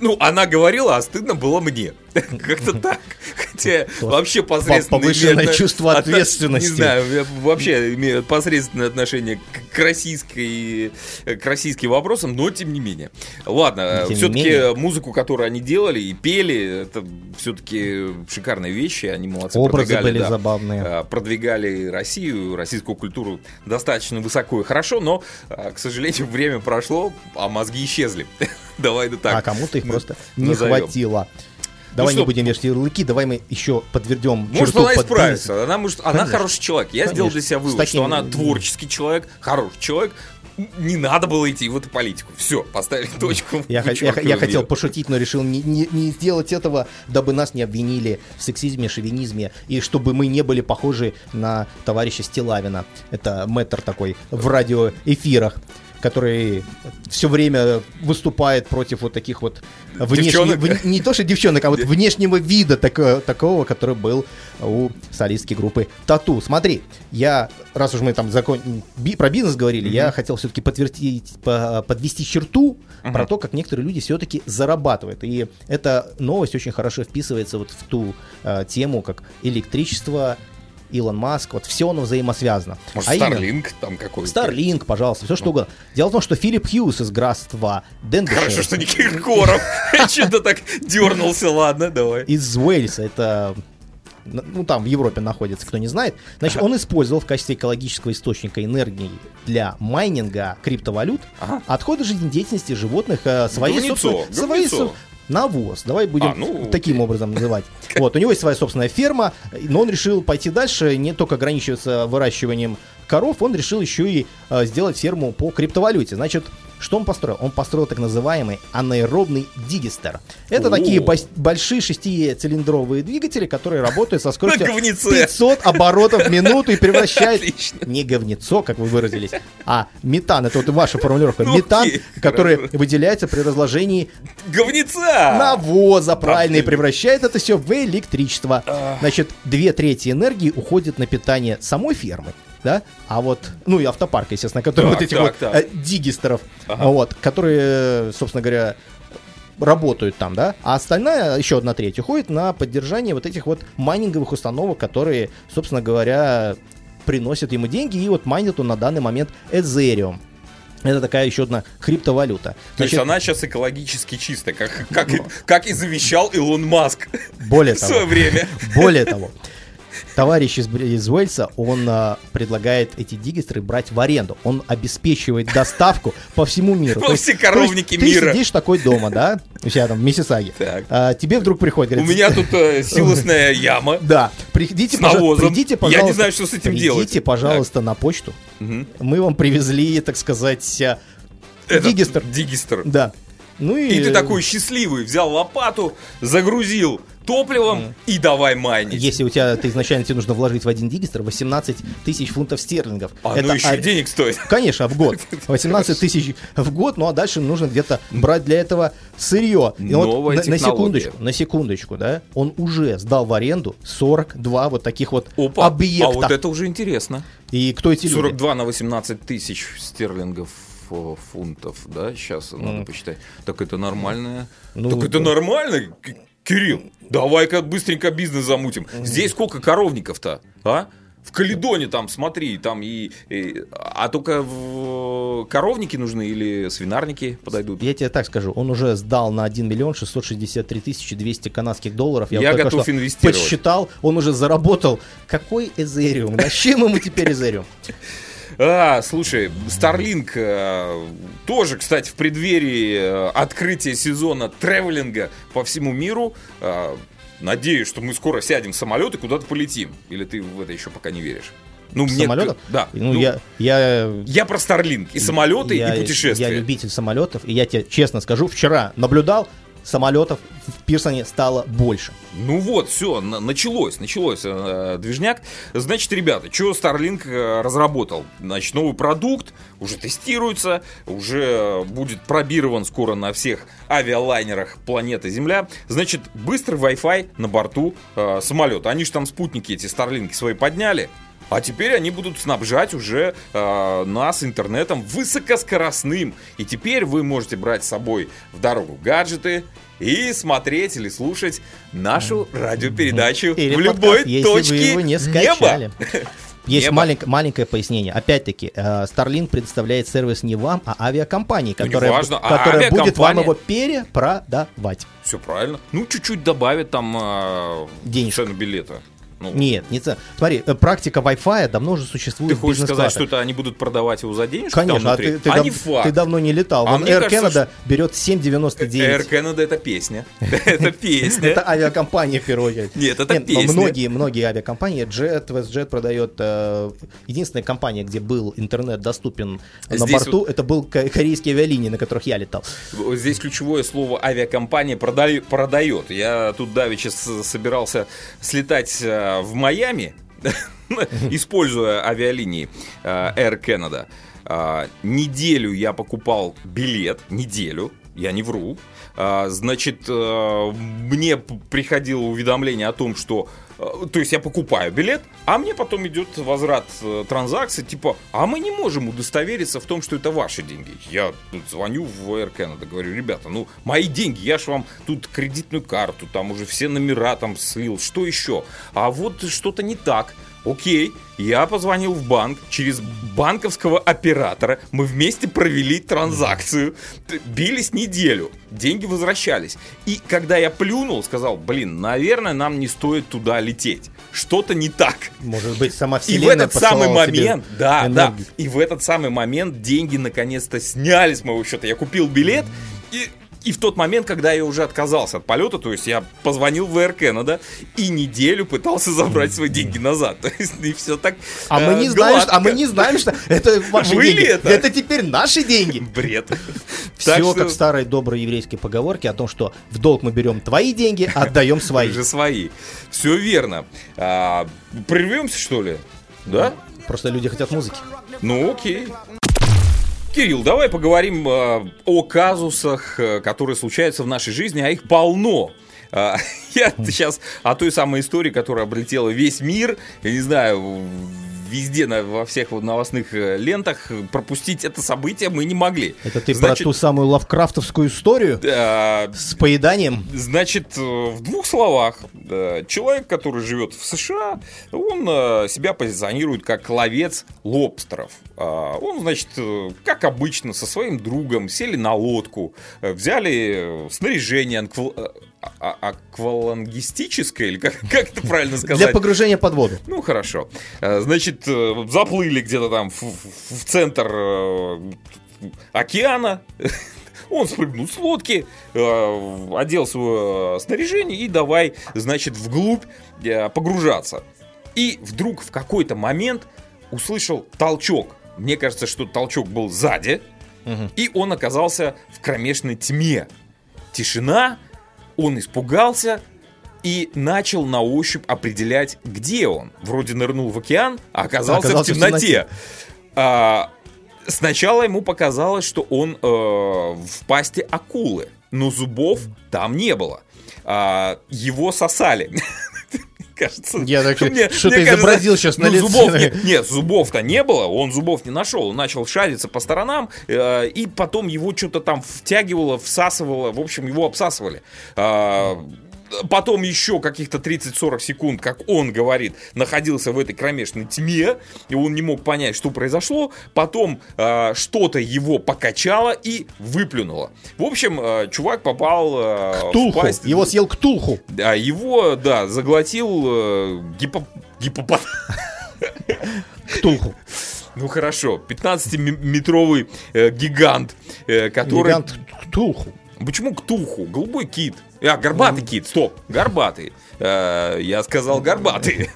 Ну, она говорила, а стыдно было мне. Как-то так. Хотя вообще посредственно... повышенное имеет чувство ответственности. Не знаю, вообще имею посредственное отношение к- российской, к российским вопросам, но тем не менее. Ладно, все-таки музыку, которую они делали и пели, это все-таки шикарные вещи, они молодцы. Образы продвигали, были да. забавные. А, продвигали Россию, российскую культуру достаточно высоко и хорошо, но, а, к сожалению, время прошло, а мозги исчезли. Давай да так. а кому-то их просто не хватило. Давай что, не будем вешать ярлыки, давай мы еще подведем Может, она исправится. Она, может, она Конечно. хороший человек. Я сделал для Конечно. себя вывод, таким- что она творческий человек, хороший человек. Не надо было идти в эту политику. Все, поставили точку. Я, хо- я, я хотел пошутить, но решил не, не- не сделать этого, дабы нас не обвинили в сексизме, шовинизме, и чтобы мы не были похожи на товарища Стилавина. Это мэтр такой в радиоэфирах который все время выступает против вот таких вот внешне- Девчонок? вне- не то что девчонок, а вот внешнего вида тако- такого, который был у солистки группы Тату. Смотри, я, раз уж мы там закон... би- про бизнес говорили, я хотел все-таки подтвердить, по- подвести черту про то, как некоторые люди все-таки зарабатывают. И эта новость очень хорошо вписывается вот в ту э, тему, как электричество, Илон Маск, вот все оно взаимосвязано. Может, А именно- Starlink там какой-то. Starlink, пожалуйста, все что угодно. Дело в том, что Филипп Хьюз из Графства Денбершира, Хорошо, что не Киркоров. Что-то так дернулся, ладно, давай. из Уэльса, это ну там в Европе находится, кто не знает, значит, он использовал в качестве экологического источника энергии для майнинга криптовалют Ага. отходы жизнедеятельности животных, э, свои Говнецо, собственные- свои говнецо. со- навоз, давай будем А, ну, таким образом называть. Вот, у него есть своя собственная ферма, но он решил пойти дальше, не только ограничиваться выращиванием коров, он решил еще и э, сделать ферму по криптовалюте. Значит, что он построил? Он построил так называемый анаэробный дигестер. Это О. такие бос- большие шестицилиндровые двигатели, которые работают со скоростью На говнеце. 500 оборотов в минуту и превращают не говнецо, как вы выразились, а метан. Это вот ваша формулировка. Ну, метан, который выделяется при разложении Говнеца! навоза, правильно, и превращает это все в электричество. Значит, две трети энергии уходит на питание самой фермы. Да? А вот, ну и автопарк, естественно, который Так, вот этих так, вот так. э, дигистеров, Ага. вот, которые, собственно говоря, работают там, да, а остальная, еще одна треть, уходит на поддержание вот этих вот майнинговых установок, которые, собственно говоря, приносят ему деньги, и вот майнит он на данный момент Ethereum. Это такая еще одна криптовалюта. То есть Значит, она сейчас экологически чистая, как, как, и, как и завещал Илон Маск более в того, свое время. Более того, товарищ из, из Уэльса, он а, предлагает эти дигестры брать в аренду. Он обеспечивает доставку по всему миру. Во есть- все коровники ты мира. сидишь такой дома, да, у себя там в Миссисаге. А, тебе вдруг приходит, У меня тут э, силосная яма. да, приходите, С пожа- навозом. придите, Я пожалуйста, не знаю, что с этим придите, делать. пожалуйста, на почту. Мы вам привезли, так сказать, Этот дигестр. Дигестер. Да. Ну и, И ты такой счастливый, взял лопату, загрузил топливом и давай майнить. Если у тебя, ты изначально тебе нужно вложить в один дигестр 18 тысяч фунтов стерлингов. А ну еще а- денег стоит. Конечно, в год. 18 тысяч в год, ну а дальше нужно где-то брать для этого сырье. И вот Новая на, на технология. секундочку, на секундочку, да, он уже сдал в аренду 42 вот таких вот Опа, объекта. а вот это уже интересно. И кто эти люди? 42 на 18 тысяч стерлингов фунтов, да, сейчас надо посчитать. Так это нормальное. Ну, так это да. нормально, Кирилл. Давай-ка быстренько бизнес замутим. Здесь сколько коровников-то, а? В Каледоне там, смотри, там и... и- а только в коровники нужны или свинарники подойдут? Я тебе так скажу, он уже сдал на 1 миллион 663 тысячи 200 канадских долларов. Я вот только готов что инвестировать. Подсчитал, он уже заработал. Какой Эзериум? На чем ему теперь Эзериум? А, слушай, Starlink э, тоже, кстати, в преддверии э, открытия сезона тревелинга по всему миру. э, надеюсь, что мы скоро сядем в самолет и куда-то полетим. Или ты в это еще пока не веришь? Ну, Самолетов? Да. Ну, я, я, Я про Starlink. И самолеты, я- и путешествия. Я любитель самолетов, и я тебе честно скажу, вчера наблюдал, самолетов в Пирсоне стало больше. Ну вот, все, началось, началось э, движняк. Значит, ребята, что Starlink э, разработал? Значит, новый продукт, уже тестируется, уже будет пробирован скоро на всех авиалайнерах планеты Земля. Значит, быстрый Wi-Fi на борту э, самолета. Они же там спутники эти Starlink свои подняли. А теперь они будут снабжать уже э, нас интернетом высокоскоростным. И теперь вы можете брать с собой в дорогу гаджеты и смотреть или слушать нашу радиопередачу Или в любой подкаст, если вы его не неба. скачали. Есть Небо. маленькое, маленькое пояснение. Опять-таки, э, Starlink предоставляет сервис не вам, а авиакомпании, Ну, которая, неважно, а которая будет вам его перепродавать. Все правильно. Ну, чуть-чуть добавят там э, Денежек. цену билета. Ну, Нет, не ц- Смотри, э, практика Wi-Fi давно уже существует ты хочешь сказать, что это они будут продавать его за денежки Конечно, а ты, ты, а дав- не факт. ты давно не летал. А Вон Air кажется, Canada берет 7,99. Air Canada это песня. Это песня. Это авиакомпания в первую очередь. Нет, это песня. Многие, многие авиакомпании, Jet, WestJet продает. э, единственная компания, где был интернет доступен на борту, это был ко- корейские авиалинии, на которых я летал. Здесь ключевое слово авиакомпания продает. Я тут давеча собирался слетать э, в Майами, используя авиалинии э, Air Canada. А, Неделю я покупал билет, неделю, я не вру. Значит, э, мне приходило уведомление о том, что э, то есть я покупаю билет, а мне потом идет возврат э, транзакции, типа, а мы не можем удостовериться в том, что это ваши деньги. Я тут звоню в Air Canada, говорю, ребята, ну, мои деньги, я ж вам тут кредитную карту, там уже все номера там слил, что еще? А вот что-то не так. Окей, я позвонил в банк, через банковского оператора мы вместе провели транзакцию, бились неделю, деньги возвращались. И когда я плюнул, сказал, блин, наверное, нам не стоит туда лететь. Что-то не так. Может быть, сама И в вселенная этот самый момент, да, да, энергию. и в этот самый момент деньги наконец-то сняли с моего счета. Я купил билет, и, и в тот момент, когда я уже отказался от полета, то есть я позвонил в Air Canada и неделю пытался забрать свои деньги назад. То есть, и все так А э, мы не знаем, что, а мы не знаем, что это ваши деньги. ли это? теперь наши деньги. Бред. Все как в старой доброй еврейской поговорке о том, что в долг мы берем твои деньги, отдаем свои. же свои. Все верно. А, прервемся, что ли? Да? Просто люди хотят музыки. Ну, окей. Кирилл, давай поговорим э, о казусах, э, которые случаются в нашей жизни, а их полно. А, Я сейчас о той самой истории, которая облетела весь мир, я не знаю, везде на- во всех вот новостных э, лентах пропустить это событие мы не могли. Это ты Значит, про ту самую лавкрафтовскую историю э, с поеданием? Значит, э, в двух словах, э, человек, который живет в США, он себя позиционирует как ловец лобстеров. А, Он, значит, как обычно, со своим другом сели на лодку, взяли снаряжение а- а- аквалангистическое, или как, как это правильно сказать? Для погружения под воду. Ну, хорошо. Э, Значит, э, заплыли где-то там в, в- в центр э, океана. Он спрыгнул с лодки, одел свое снаряжение и давай, значит, вглубь погружаться. И вдруг в какой-то момент услышал толчок. Мне кажется, что толчок был сзади, и он оказался в кромешной тьме. Тишина, он испугался и начал на ощупь определять, где он. Вроде нырнул в океан, а оказался, Оказался в в темноте. темноте. А, сначала ему показалось, что он э, в пасти акулы, но зубов там не было. А, его сосали. Кажется, Я так мне- мне кажется, изобразил щас на ну, лице. Зубов не- нет, зубов-то не было, он зубов не нашел, он начал шариться по сторонам, э, и потом его что-то там втягивало, всасывало, в общем, его обсасывали. А, потом еще каких-то 30-40 секунд, как он говорит, находился в этой кромешной тьме, и он не мог понять, что произошло. Потом э, что-то его покачало и выплюнуло. В общем, э, чувак попал э, Ктулху. в пасть. Его съел Ктулху. Да, его, да, заглотил э, гипо... гипопот... Ктулху. Ну хорошо, 15-метровый э, гигант, э, который... Гигант Ктулху. Почему ктуху? Голубой кит. А, горбатый кит, стоп, горбатый. Э, Я сказал горбатый.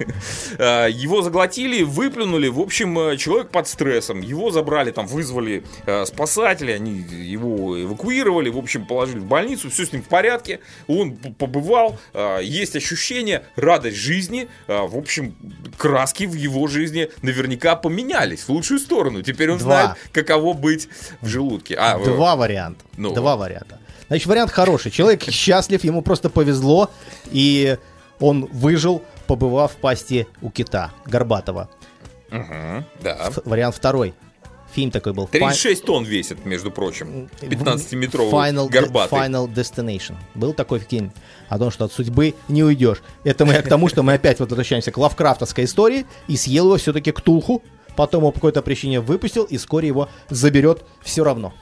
Э, Его заглотили, выплюнули. В общем, э, человек под стрессом. Его забрали, там вызвали спасатели, они его эвакуировали, в общем, положили в больницу, все с ним в порядке. Он побывал, есть ощущение, радость жизни. В общем, краски в его жизни наверняка поменялись в лучшую сторону. Теперь он Два. знает, каково быть в желудке. А, Два варианта. Ну. Два варианта. Значит, вариант хороший. Человек счастлив, ему просто повезло, и он выжил, побывав в пасти у кита Горбатова. Мгм, да. Ф- Вариант второй. Фильм такой был. Fi- 36 тонн весит, между прочим. 15-метровый Final, горбатый. Final Destination. Был такой фильм о том, что от судьбы не уйдешь. Это мы к тому, что мы опять вот возвращаемся к лавкрафтовской истории и съел его все-таки Ктулху. Потом его по какой-то причине выпустил и вскоре его заберет все равно.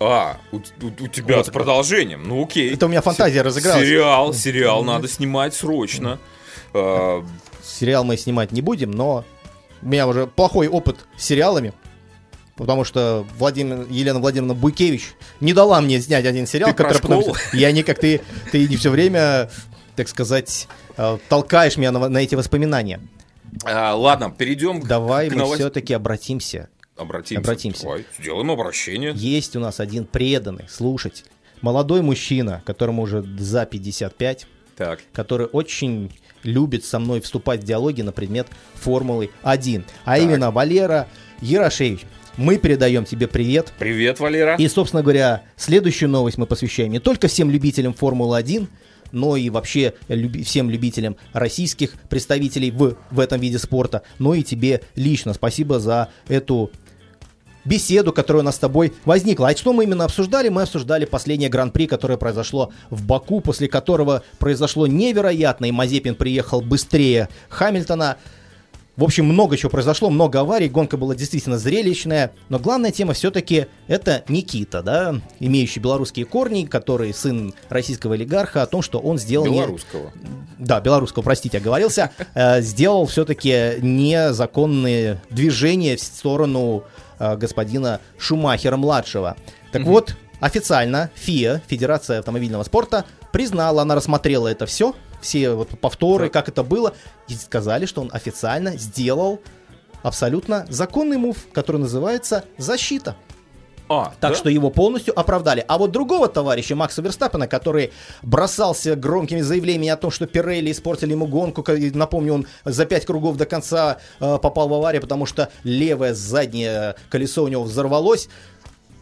А, у, у- у тебя Вот. с продолжением. Ну окей. Это у меня фантазия разыгралась. Сериал, сериал надо снимать срочно. А, Сериал мы снимать не будем, но у меня уже плохой опыт с сериалами. Потому что Владимир, Елена Владимировна Буйкевич не дала мне снять один сериал, Ты про который потом... школу? Я не как ты, ты не все время, так сказать, э, толкаешь меня на, на эти воспоминания. а, ладно, перейдем к- Давай к мы новос- все-таки обратимся. Обратимся. обратимся. Давай, сделаем обращение. Есть у нас один преданный слушатель, молодой мужчина, которому уже за 55, Так. который очень любит со мной вступать в диалоги на предмет Формулы 1. А Так. именно Валера Ярошевич. Мы передаем тебе привет. Привет, Валера. И, собственно говоря, следующую новость мы посвящаем не только всем любителям Формулы 1, но и вообще люби- всем любителям российских представителей в, в этом виде спорта, но и тебе лично. Спасибо за эту беседу, которая у нас с тобой возникла. А что мы именно обсуждали? Мы обсуждали последнее гран-при, которое произошло в Баку, после которого произошло невероятно, и Мазепин приехал быстрее Хамильтона. В общем, много чего произошло, много аварий, гонка была действительно зрелищная, но главная тема все-таки это Никита, да, имеющий белорусские корни, который сын российского олигарха, о том, что он сделал... не- Белорусского. да, белорусского, простите, оговорился, э, сделал все-таки незаконные движения в сторону э, господина Шумахера-младшего. Так вот, официально ФИА, Федерация автомобильного спорта, признала, она рассмотрела это все, все вот повторы, как это было, и сказали, что он официально сделал абсолютно законный мув, который называется «защита». А, Так да? что его полностью оправдали. А вот другого товарища, Макса Верстаппена, который бросался громкими заявлениями о том, что Пирелли испортили ему гонку, напомню, он за пять кругов до конца э, попал в аварию, потому что левое заднее колесо у него взорвалось.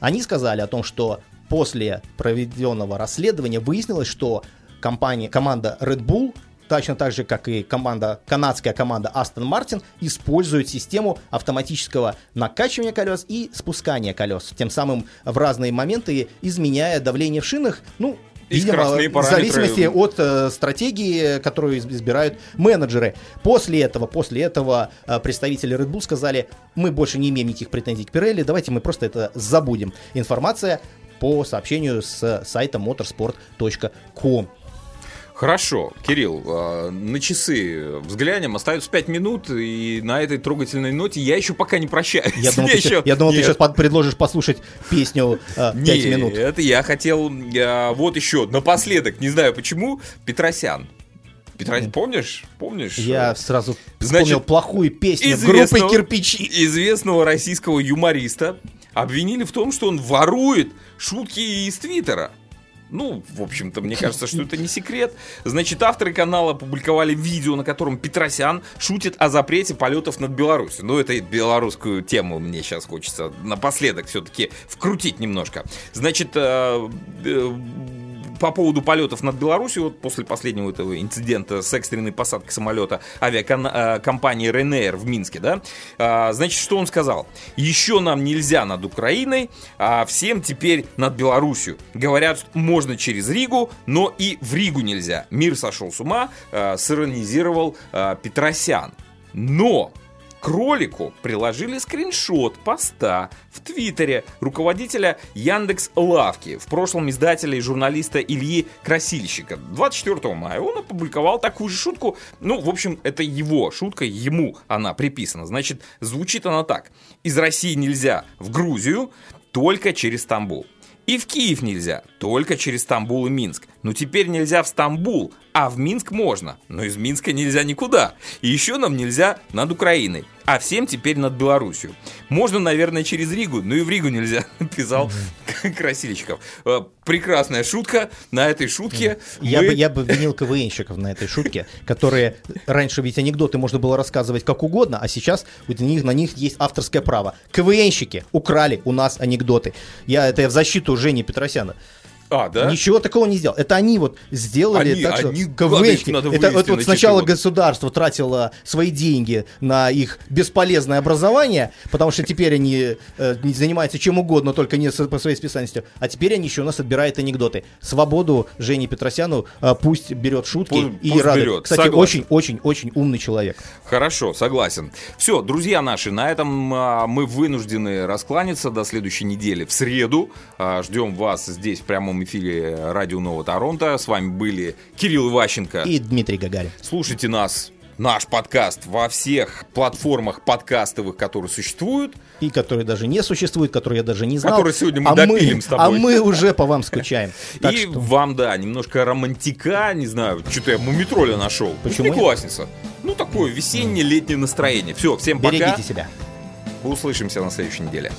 Они сказали о том, что после проведенного расследования выяснилось, что компания, команда Red Bull точно так же, как и команда, канадская команда Aston Martin, использует систему автоматического накачивания колес и спускания колес, тем самым в разные моменты изменяя давление в шинах, ну, И видимо, в зависимости от э, стратегии, которую из- избирают менеджеры. После этого, после этого э, представители Red Bull сказали, мы больше не имеем никаких претензий к Pirelli, давайте мы просто это забудем. Информация по сообщению с сайта motorsport.com. Хорошо, Кирилл, э, на часы взглянем, остается 5 минут, и на этой трогательной ноте я еще пока не прощаюсь. Я думал, Я ты, еще- я думал, ты Нет. сейчас предложишь послушать песню э, 5 минут. это я хотел, э, вот еще, напоследок, не знаю почему, Петросян. Петросян, помнишь? Помнишь? Я сразу Значит, вспомнил плохую песню группы «Кирпичи». известного российского юмориста обвинили в том, что он ворует шутки из Твиттера. Ну, в общем-то, мне кажется, что это не секрет. Значит, авторы канала опубликовали видео, на котором Петросян шутит о запрете полетов над Беларусью. Ну, это белорусскую тему мне сейчас хочется напоследок все-таки вкрутить немножко. Значит, э, э, по поводу полетов над Беларусью, вот после последнего этого инцидента с экстренной посадкой самолета авиакомпании Ryanair в Минске, да, а, значит, что он сказал? Еще нам нельзя над Украиной, а всем теперь над Беларусью. Говорят, можно через Ригу, но и в Ригу нельзя. Мир сошел с ума, а, сиронизировал а, Петросян. Но к ролику приложили скриншот поста в Твиттере руководителя Яндекс Лавки, в прошлом издателя и журналиста Ильи Красильщика. 24 мая он опубликовал такую же шутку. Ну, в общем, это его шутка, ему она приписана. Значит, звучит она так. Из России нельзя в Грузию только через Стамбул. И в Киев нельзя, только через Стамбул и Минск. Но теперь нельзя в Стамбул, а в Минск можно. Но из Минска нельзя никуда. И еще нам нельзя над Украиной. А всем теперь над Белоруссию. Можно, наверное, через Ригу, но и в Ригу нельзя, писал Красильщиков. Э, прекрасная шутка. На этой шутке Я, мы- бы, я бы винил КВНщиков на этой шутке, которые раньше ведь анекдоты можно было рассказывать как угодно, а сейчас на них, на них есть авторское право. КВНщики украли у нас анекдоты. Я это я в защиту Жени Петросяна. А, да? Ничего такого не сделал. Это они вот сделали Они- так, что они гадость надо Это вот, вот на сначала чемпионат. государство тратило свои деньги на их бесполезное образование, потому что теперь они э, занимаются чем угодно, только не со- по своей специальности. А теперь они еще у нас отбирают анекдоты. Свободу Жене Петросяну э, пусть берет шутки Пусть- и пусть радует. берет. Кстати, очень-очень-очень умный человек. Хорошо, согласен. Все, друзья наши, на этом а, мы вынуждены раскланяться до следующей недели. В среду а, ждем вас здесь в прямом эфире Радио Нового Торонто. С вами были Кирилл Иващенко. И Дмитрий Гагарин. Слушайте нас, наш подкаст во всех платформах подкастовых, которые существуют. И которые даже не существуют, которые я даже не знал. Которые сегодня мы а допилим с тобой. А мы уже по вам скучаем. Так и что- вам, да, немножко романтика, не знаю, что-то я мумитроля нашел. Почему? Классница. Ну, такое весеннее, летнее настроение. Все, всем пока. Берегите себя. Услышимся на следующей неделе.